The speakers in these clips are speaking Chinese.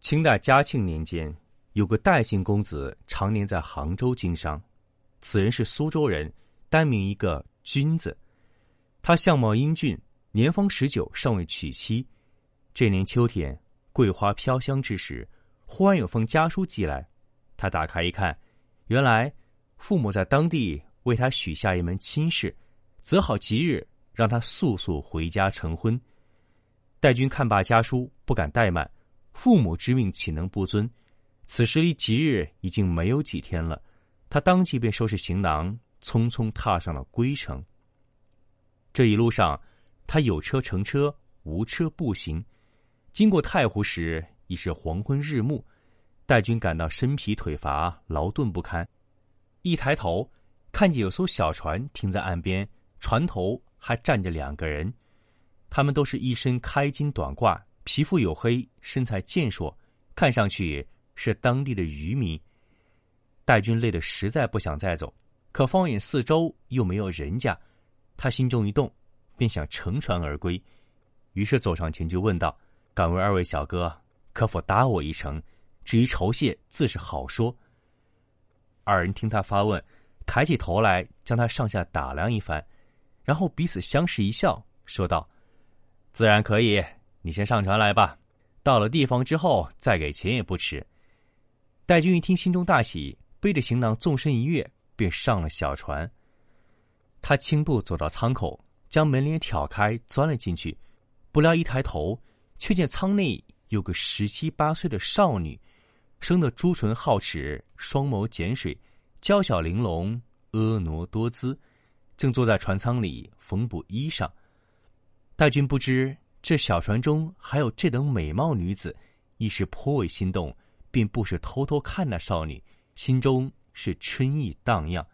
清代嘉庆年间，有个戴姓公子常年在杭州经商。此人是苏州人，单名一个君子。他相貌英俊，年方十九，尚未娶妻。这年秋天，桂花飘香之时，忽然有封家书寄来。他打开一看，原来父母在当地为他许下一门亲事，择好吉日，让他速速回家成婚。戴军看罢家书，不敢怠慢。父母之命岂能不遵？此时离吉日已经没有几天了，他当即便收拾行囊，匆匆踏上了归程。这一路上，他有车乘车，无车步行。经过太湖时，已是黄昏日暮。戴军感到身疲腿乏，劳顿不堪。一抬头，看见有艘小船停在岸边，船头还站着两个人，他们都是一身开襟短褂。皮肤黝黑，身材健硕，看上去是当地的渔民。戴军累得实在不想再走，可放眼四周又没有人家，他心中一动，便想乘船而归。于是走上前就问道：“敢问二位小哥，可否搭我一程？至于酬谢，自是好说。”二人听他发问，抬起头来将他上下打量一番，然后彼此相视一笑，说道：“自然可以。”你先上船来吧，到了地方之后再给钱也不迟。戴军一听，心中大喜，背着行囊纵身一跃，便上了小船。他轻步走到舱口，将门帘挑开，钻了进去。不料一抬头，却见舱内有个十七八岁的少女，生得朱唇皓齿，双眸碱水，娇小玲珑，婀娜多姿，正坐在船舱里缝补衣裳。戴军不知。这小船中还有这等美貌女子，一时颇为心动，并不时偷偷看那少女，心中是春意荡漾。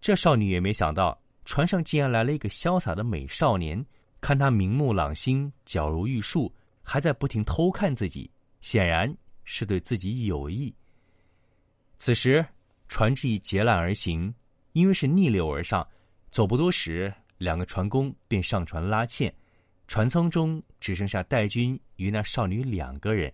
这少女也没想到，船上竟然来了一个潇洒的美少年，看他明目朗心，皎如玉树，还在不停偷看自己，显然是对自己有意。此时，船只已截缆而行，因为是逆流而上，走不多时，两个船工便上船拉纤。船舱中只剩下戴军与那少女两个人。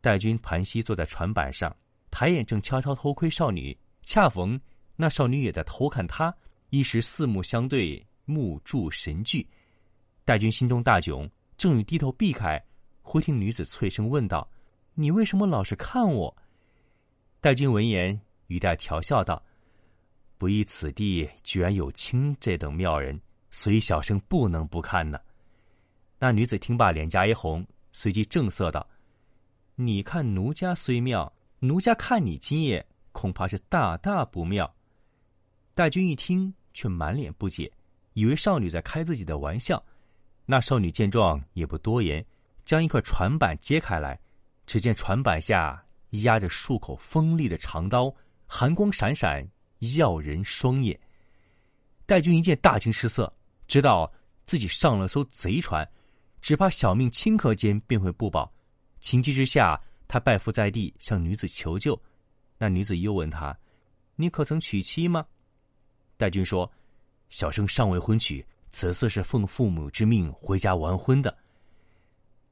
戴军盘膝坐在船板上，抬眼正悄悄偷窥少女，恰逢那少女也在偷看他，一时四目相对，目注神聚。戴军心中大窘，正欲低头避开，忽听女子脆声问道：“你为什么老是看我？”戴军闻言，语带调笑道：“不意此地居然有卿这等妙人，所以小生不能不看呢。”那女子听罢，脸颊一红，随即正色道：“你看奴家虽妙，奴家看你今夜恐怕是大大不妙。”戴军一听，却满脸不解，以为少女在开自己的玩笑。那少女见状，也不多言，将一块船板揭开来，只见船板下压着数口锋利的长刀，寒光闪闪，耀人双眼。戴军一见，大惊失色，知道自己上了艘贼船。只怕小命顷刻间便会不保，情急之下，他拜伏在地，向女子求救。那女子又问他：“你可曾娶妻吗？”戴军说：“小生尚未婚娶，此次是奉父母之命回家完婚的。”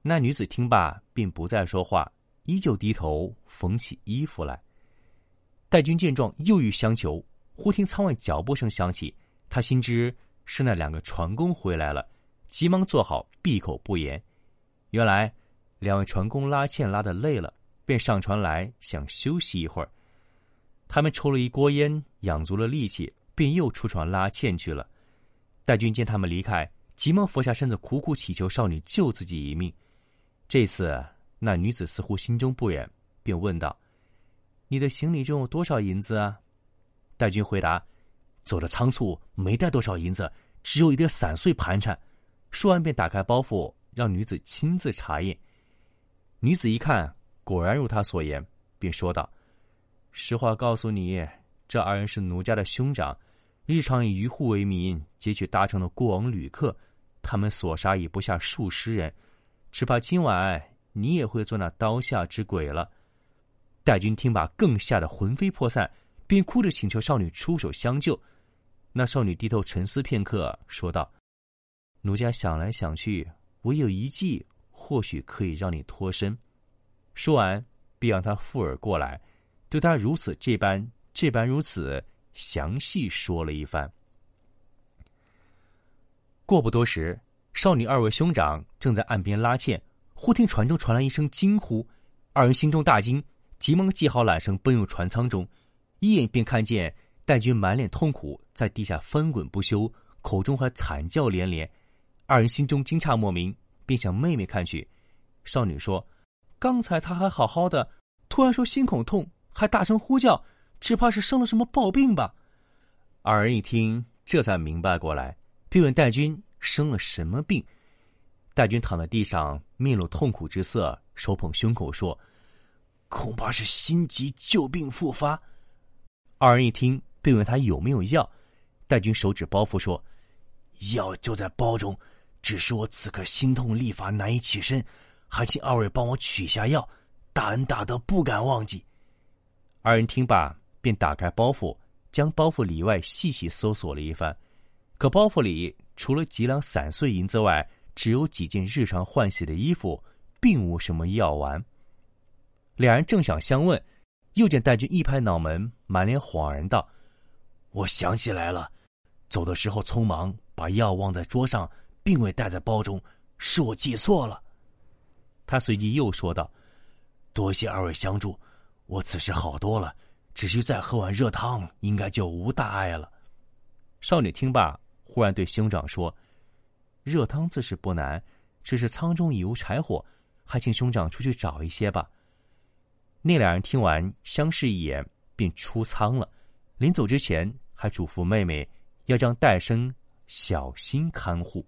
那女子听罢，便不再说话，依旧低头缝起衣服来。戴军见状，又欲相求，忽听舱外脚步声响起，他心知是那两个船工回来了。急忙坐好，闭口不言。原来，两位船工拉纤拉的累了，便上船来想休息一会儿。他们抽了一锅烟，养足了力气，便又出船拉纤去了。戴军见他们离开，急忙俯下身子，苦苦祈求少女救自己一命。这次，那女子似乎心中不忍，便问道：“你的行李中有多少银子啊？”戴军回答：“走的仓促，没带多少银子，只有一点散碎盘缠。”说完便打开包袱，让女子亲自查验。女子一看，果然如他所言，便说道：“实话告诉你，这二人是奴家的兄长，日常以渔户为名劫取搭乘的过往旅客，他们所杀已不下数十人，只怕今晚你也会做那刀下之鬼了。”戴军听罢，更吓得魂飞魄散，便哭着请求少女出手相救。那少女低头沉思片刻，说道：“奴家想来想去，唯有一计，或许可以让你脱身。”说完，便让他附耳过来，对他如此这般、这般如此详细说了一番。过不多时，少女二位兄长正在岸边拉纤，忽听船中传来一声惊呼，二人心中大惊。急忙系好缆绳，奔入船舱中，一眼便看见戴军满脸痛苦，在地下翻滚不休，口中还惨叫连连。二人心中惊诧莫名，便向妹妹看去。少女说：“刚才他还好好的，突然说心口痛，还大声呼叫，只怕是生了什么暴病吧？”二人一听，这才明白过来，便问戴军生了什么病。戴军躺在地上，面露痛苦之色，手捧胸口说。恐怕是心急旧病复发。二人一听，并问他有没有药。戴军手指包袱说：“药就在包中，只是我此刻心痛力乏，难以起身，还请二位帮我取下药。大恩大德，不敢忘记。”二人听罢，便打开包袱，将包袱里外细细搜索了一番。可包袱里除了几两散碎银子外，只有几件日常换洗的衣服，并无什么药丸。两人正想相问，又见戴军一拍脑门，满脸恍然道：“我想起来了，走的时候匆忙，把药忘在桌上，并未带在包中，是我记错了。”他随即又说道：“多谢二位相助，我此时好多了，只需再喝碗热汤，应该就无大碍了。”少女听罢，忽然对兄长说：“热汤自是不难，只是舱中已无柴火，还请兄长出去找一些吧。”那两人听完，相视一眼，便出舱了。临走之前，还嘱咐妹妹要将戴生小心看护。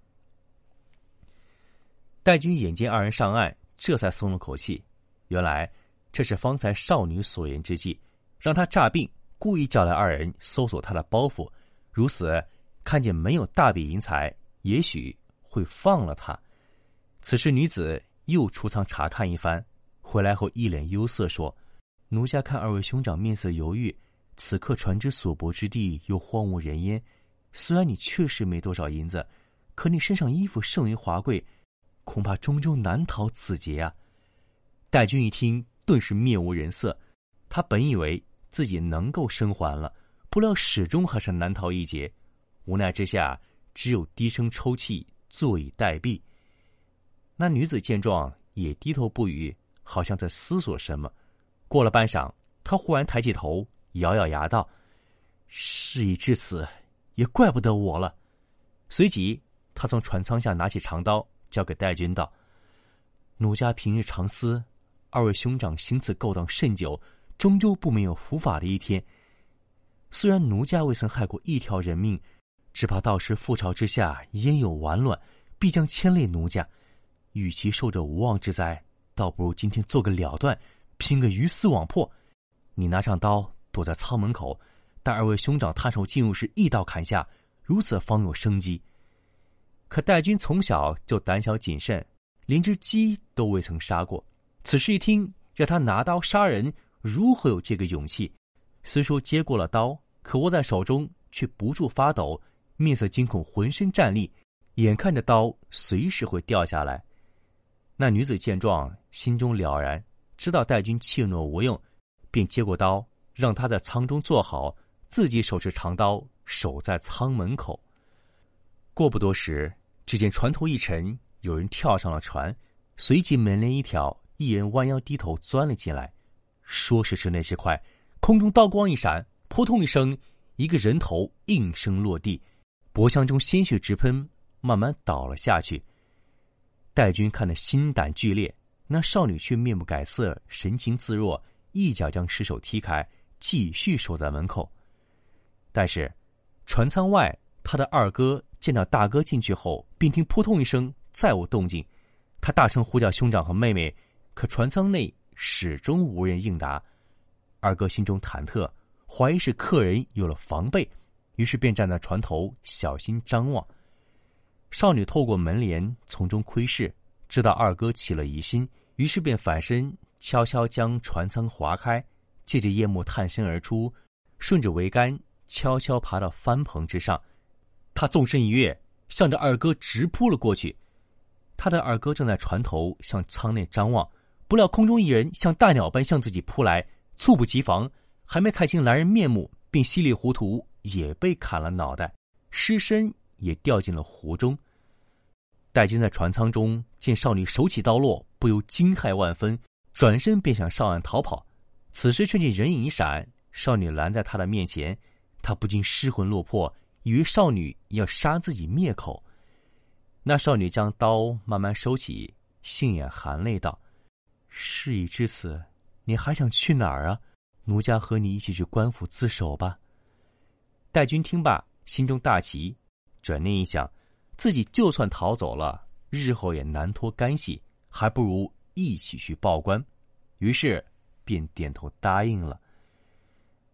戴军眼见二人上岸，这才松了口气。原来这是方才少女所言之计，让他诈病，故意叫来二人搜索他的包袱。如此，看见没有大笔银财，也许会放了他。此时，女子又出舱查看一番。回来后一脸忧色，说：“奴家看二位兄长面色犹豫，此刻船只所泊之地又荒无人烟。虽然你确实没多少银子，可你身上衣服甚为华贵，恐怕终究难逃此劫啊！”戴军一听，顿时面无人色。他本以为自己能够生还了，不料始终还是难逃一劫。无奈之下，只有低声抽泣，坐以待毙。那女子见状，也低头不语。好像在思索什么，过了半晌，他忽然抬起头，咬咬牙道：“事已至此，也怪不得我了。”随即，他从船舱下拿起长刀，交给戴军道：“奴家平日常思，二位兄长行此勾当甚久，终究不免有伏法的一天。虽然奴家未曾害过一条人命，只怕到时覆巢之下焉有完卵，必将牵累奴家。与其受这无妄之灾。”倒不如今天做个了断，拼个鱼死网破。你拿上刀躲在舱门口，待二位兄长探手进入时一刀砍下，如此方有生机。可戴军从小就胆小谨慎，连只鸡都未曾杀过。此时一听让他拿刀杀人，如何有这个勇气？虽说接过了刀，可握在手中却不住发抖，面色惊恐，浑身战栗，眼看着刀随时会掉下来。那女子见状，心中了然，知道戴军怯懦无用，便接过刀，让他在舱中坐好，自己手持长刀守在舱门口。过不多时，只见船头一沉，有人跳上了船，随即门帘一挑，一人弯腰低头钻了进来。说时迟，那时快，空中刀光一闪，扑通一声，一个人头应声落地，脖腔中鲜血直喷，慢慢倒了下去。戴军看得心胆俱裂，那少女却面不改色，神情自若，一脚将尸首踢开，继续守在门口。但是，船舱外，他的二哥见到大哥进去后，便听扑通一声，再无动静。他大声呼叫兄长和妹妹，可船舱内始终无人应答。二哥心中忐忑，怀疑是客人有了防备，于是便站在船头小心张望。少女透过门帘从中窥视，知道二哥起了疑心，于是便反身悄悄将船舱划开，借着夜幕探身而出，顺着桅杆悄悄爬到帆篷之上。他纵身一跃，向着二哥直扑了过去。他的二哥正在船头向舱内张望，不料空中一人像大鸟般向自己扑来，猝不及防，还没看清来人面目，便稀里糊涂也被砍了脑袋，尸身也掉进了湖中。戴军在船舱中见少女手起刀落，不由惊骇万分，转身便想上岸逃跑。此时却见人影一闪，少女拦在他的面前，他不禁失魂落魄。以为少女要杀自己灭口，那少女将刀慢慢收起，杏眼含泪道：“事已至此，你还想去哪儿啊？奴家和你一起去官府自首吧。”戴军听罢，心中大奇，转念一想，自己就算逃走了，日后也难脱干系，还不如一起去报官。于是，便点头答应了。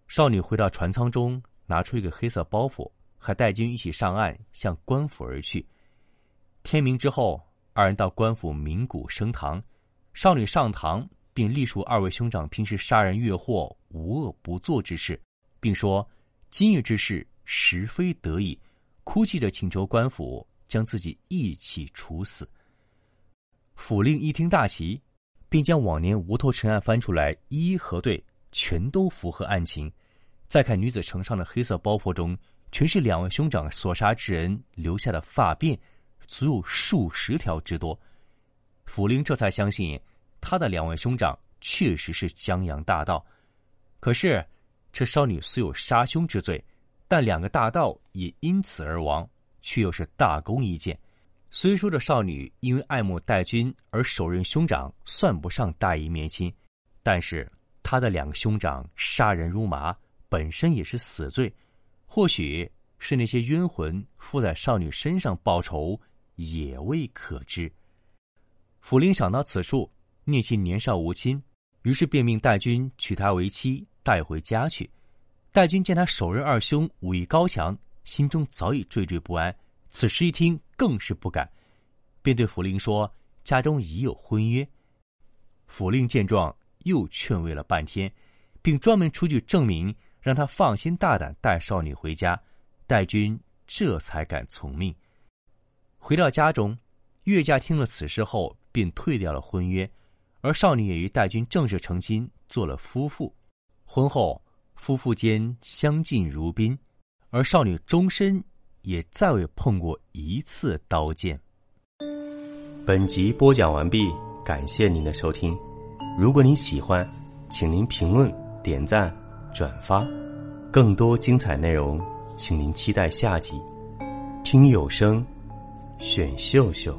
少女回到船舱中，拿出一个黑色包袱。和戴军一起上岸，向官府而去。天明之后，二人到官府鸣鼓升堂。少女上堂，并历述二位兄长平时杀人越货、无恶不作之事，并说今日之事实非得已，哭泣着请求官府将自己一起处死。府令一听大喜，并将往年无头陈案翻出来一一核对，全都符合案情。再看女子呈上的黑色包袱中。全是两位兄长所杀之人留下的发辫，足有数十条之多。府令这才相信，他的两位兄长确实是江洋大盗。可是，这少女虽有杀兄之罪，但两个大盗也因此而亡，却又是大功一件。虽说这少女因为爱慕戴军而手刃兄长，算不上大义灭亲，但是他的两个兄长杀人如麻，本身也是死罪。或许是那些冤魂附在少女身上报仇，也未可知。府令想到此处，念其年少无亲，于是便命戴军娶她为妻，带回家去。戴军见他手刃二兄，武艺高强，心中早已惴惴不安。此时一听，更是不敢，便对府令说：“家中已有婚约。”府令见状，又劝慰了半天，并专门出具证明。让他放心大胆带少女回家，戴军这才敢从命。回到家中，岳家听了此事后，便退掉了婚约，而少女也与戴军正式成亲，做了夫妇。婚后，夫妇间相敬如宾，而少女终身也再未碰过一次刀剑。本集播讲完毕，感谢您的收听。如果您喜欢，请您评论、点赞。转发，更多精彩内容，请您期待下集。听有声，选秀秀。